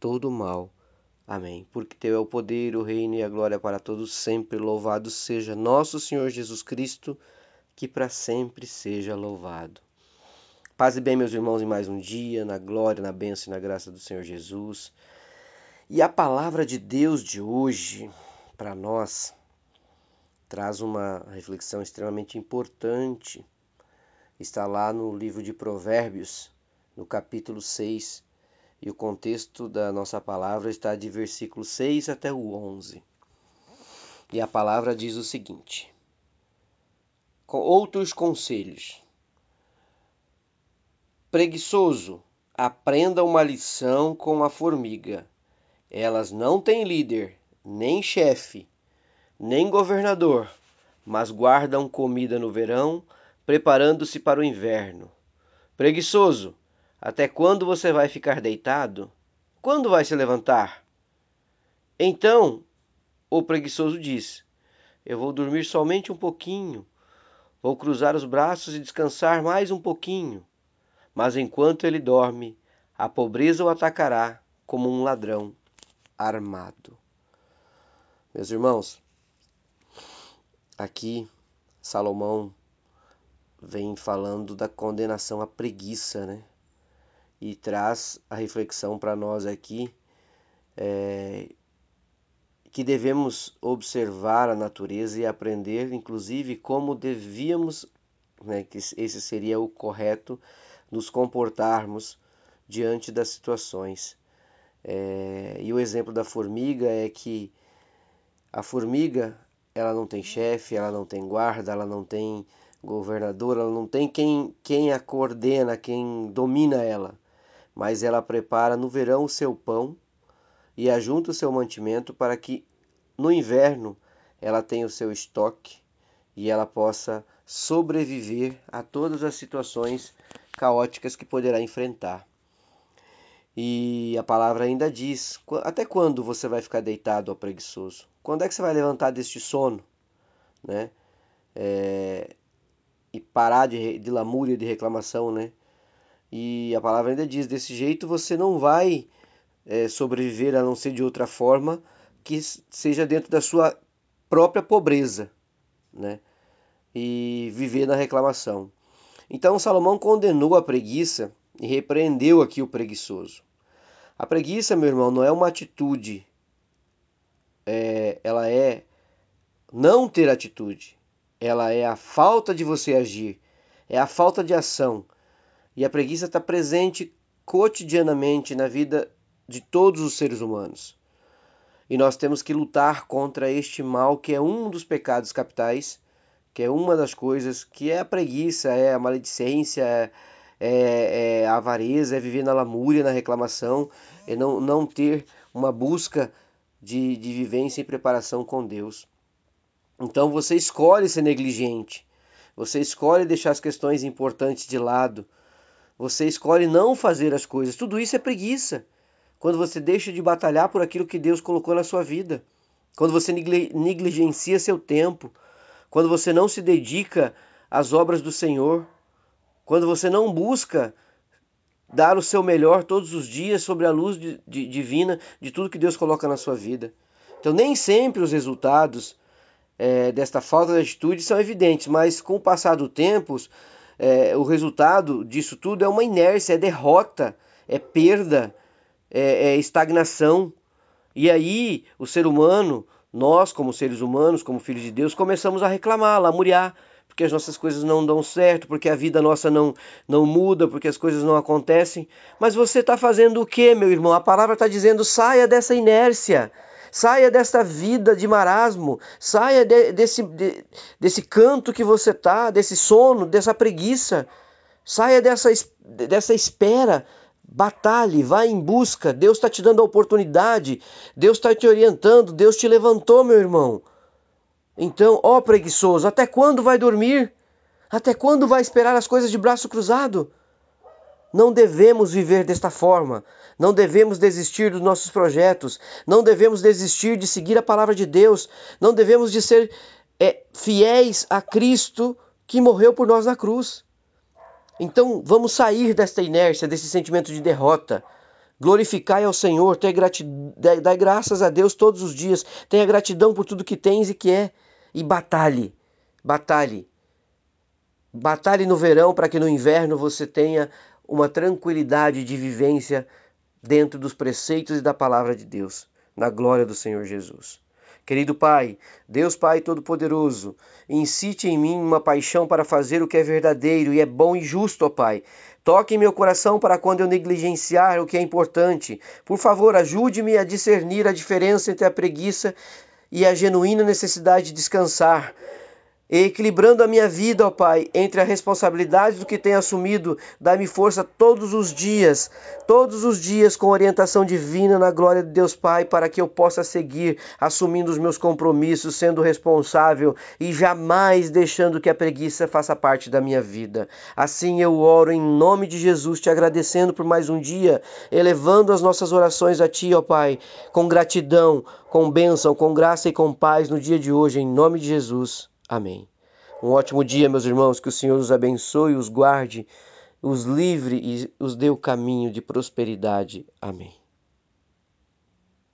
todo mal. Amém. Porque teu é o poder, o reino e a glória para todos sempre. Louvado seja nosso Senhor Jesus Cristo, que para sempre seja louvado. Paz e bem, meus irmãos, em mais um dia, na glória, na bênção e na graça do Senhor Jesus. E a palavra de Deus de hoje, para nós, traz uma reflexão extremamente importante. Está lá no livro de Provérbios, no capítulo 6, e o contexto da nossa palavra está de versículo 6 até o 11. E a palavra diz o seguinte: outros conselhos. Preguiçoso, aprenda uma lição com a formiga. Elas não têm líder, nem chefe, nem governador, mas guardam comida no verão, preparando-se para o inverno. Preguiçoso, até quando você vai ficar deitado? Quando vai se levantar? Então o preguiçoso diz: Eu vou dormir somente um pouquinho. Vou cruzar os braços e descansar mais um pouquinho. Mas enquanto ele dorme, a pobreza o atacará como um ladrão armado. Meus irmãos, aqui Salomão vem falando da condenação à preguiça, né? E traz a reflexão para nós aqui é, que devemos observar a natureza e aprender, inclusive, como devíamos, né, que esse seria o correto, nos comportarmos diante das situações. É, e o exemplo da formiga é que a formiga ela não tem chefe, ela não tem guarda, ela não tem governador, ela não tem quem, quem a coordena, quem domina ela mas ela prepara no verão o seu pão e ajunta o seu mantimento para que no inverno ela tenha o seu estoque e ela possa sobreviver a todas as situações caóticas que poderá enfrentar. E a palavra ainda diz: até quando você vai ficar deitado, ó preguiçoso? Quando é que você vai levantar deste sono, né? É, e parar de, de lamúria, de reclamação, né? E a palavra ainda diz: desse jeito você não vai é, sobreviver a não ser de outra forma que seja dentro da sua própria pobreza, né? E viver na reclamação. Então Salomão condenou a preguiça e repreendeu aqui o preguiçoso. A preguiça, meu irmão, não é uma atitude, é, ela é não ter atitude, ela é a falta de você agir, é a falta de ação e a preguiça está presente cotidianamente na vida de todos os seres humanos. E nós temos que lutar contra este mal que é um dos pecados capitais, que é uma das coisas que é a preguiça, é a maledicência, é, é, é a avareza, é viver na lamúria, na reclamação, é não, não ter uma busca de, de vivência e preparação com Deus. Então você escolhe ser negligente, você escolhe deixar as questões importantes de lado, você escolhe não fazer as coisas. Tudo isso é preguiça. Quando você deixa de batalhar por aquilo que Deus colocou na sua vida. Quando você negligencia seu tempo. Quando você não se dedica às obras do Senhor. Quando você não busca dar o seu melhor todos os dias sobre a luz de, de, divina de tudo que Deus coloca na sua vida. Então, nem sempre os resultados é, desta falta de atitude são evidentes, mas com o passar do tempo, é, o resultado disso tudo é uma inércia, é derrota, é perda, é, é estagnação. E aí o ser humano, nós como seres humanos, como filhos de Deus, começamos a reclamar, a lamuriar, porque as nossas coisas não dão certo, porque a vida nossa não, não muda, porque as coisas não acontecem. Mas você está fazendo o que, meu irmão? A palavra está dizendo: saia dessa inércia. Saia dessa vida de marasmo, saia de, desse, de, desse canto que você tá, desse sono, dessa preguiça. Saia dessa, dessa espera Batalhe, vá em busca. Deus está te dando a oportunidade. Deus está te orientando. Deus te levantou, meu irmão. Então, ó preguiçoso, até quando vai dormir? Até quando vai esperar as coisas de braço cruzado? Não devemos viver desta forma. Não devemos desistir dos nossos projetos. Não devemos desistir de seguir a palavra de Deus. Não devemos de ser é, fiéis a Cristo que morreu por nós na cruz. Então vamos sair desta inércia, desse sentimento de derrota. Glorificai ao Senhor, tenha gratidão, dai graças a Deus todos os dias, tenha gratidão por tudo que tens e que é, e batalhe, batalhe. Batalhe no verão para que no inverno você tenha uma tranquilidade de vivência dentro dos preceitos e da palavra de Deus, na glória do Senhor Jesus. Querido Pai, Deus Pai Todo-Poderoso, incite em mim uma paixão para fazer o que é verdadeiro e é bom e justo, ó Pai. Toque em meu coração para quando eu negligenciar o que é importante. Por favor, ajude-me a discernir a diferença entre a preguiça e a genuína necessidade de descansar e equilibrando a minha vida, ó Pai, entre a responsabilidade do que tenho assumido, dá-me força todos os dias, todos os dias com orientação divina na glória de Deus Pai, para que eu possa seguir assumindo os meus compromissos, sendo responsável e jamais deixando que a preguiça faça parte da minha vida. Assim eu oro em nome de Jesus, te agradecendo por mais um dia, elevando as nossas orações a Ti, ó Pai, com gratidão, com bênção, com graça e com paz no dia de hoje, em nome de Jesus. Amém. Um ótimo dia, meus irmãos, que o Senhor os abençoe, os guarde, os livre e os dê o caminho de prosperidade. Amém.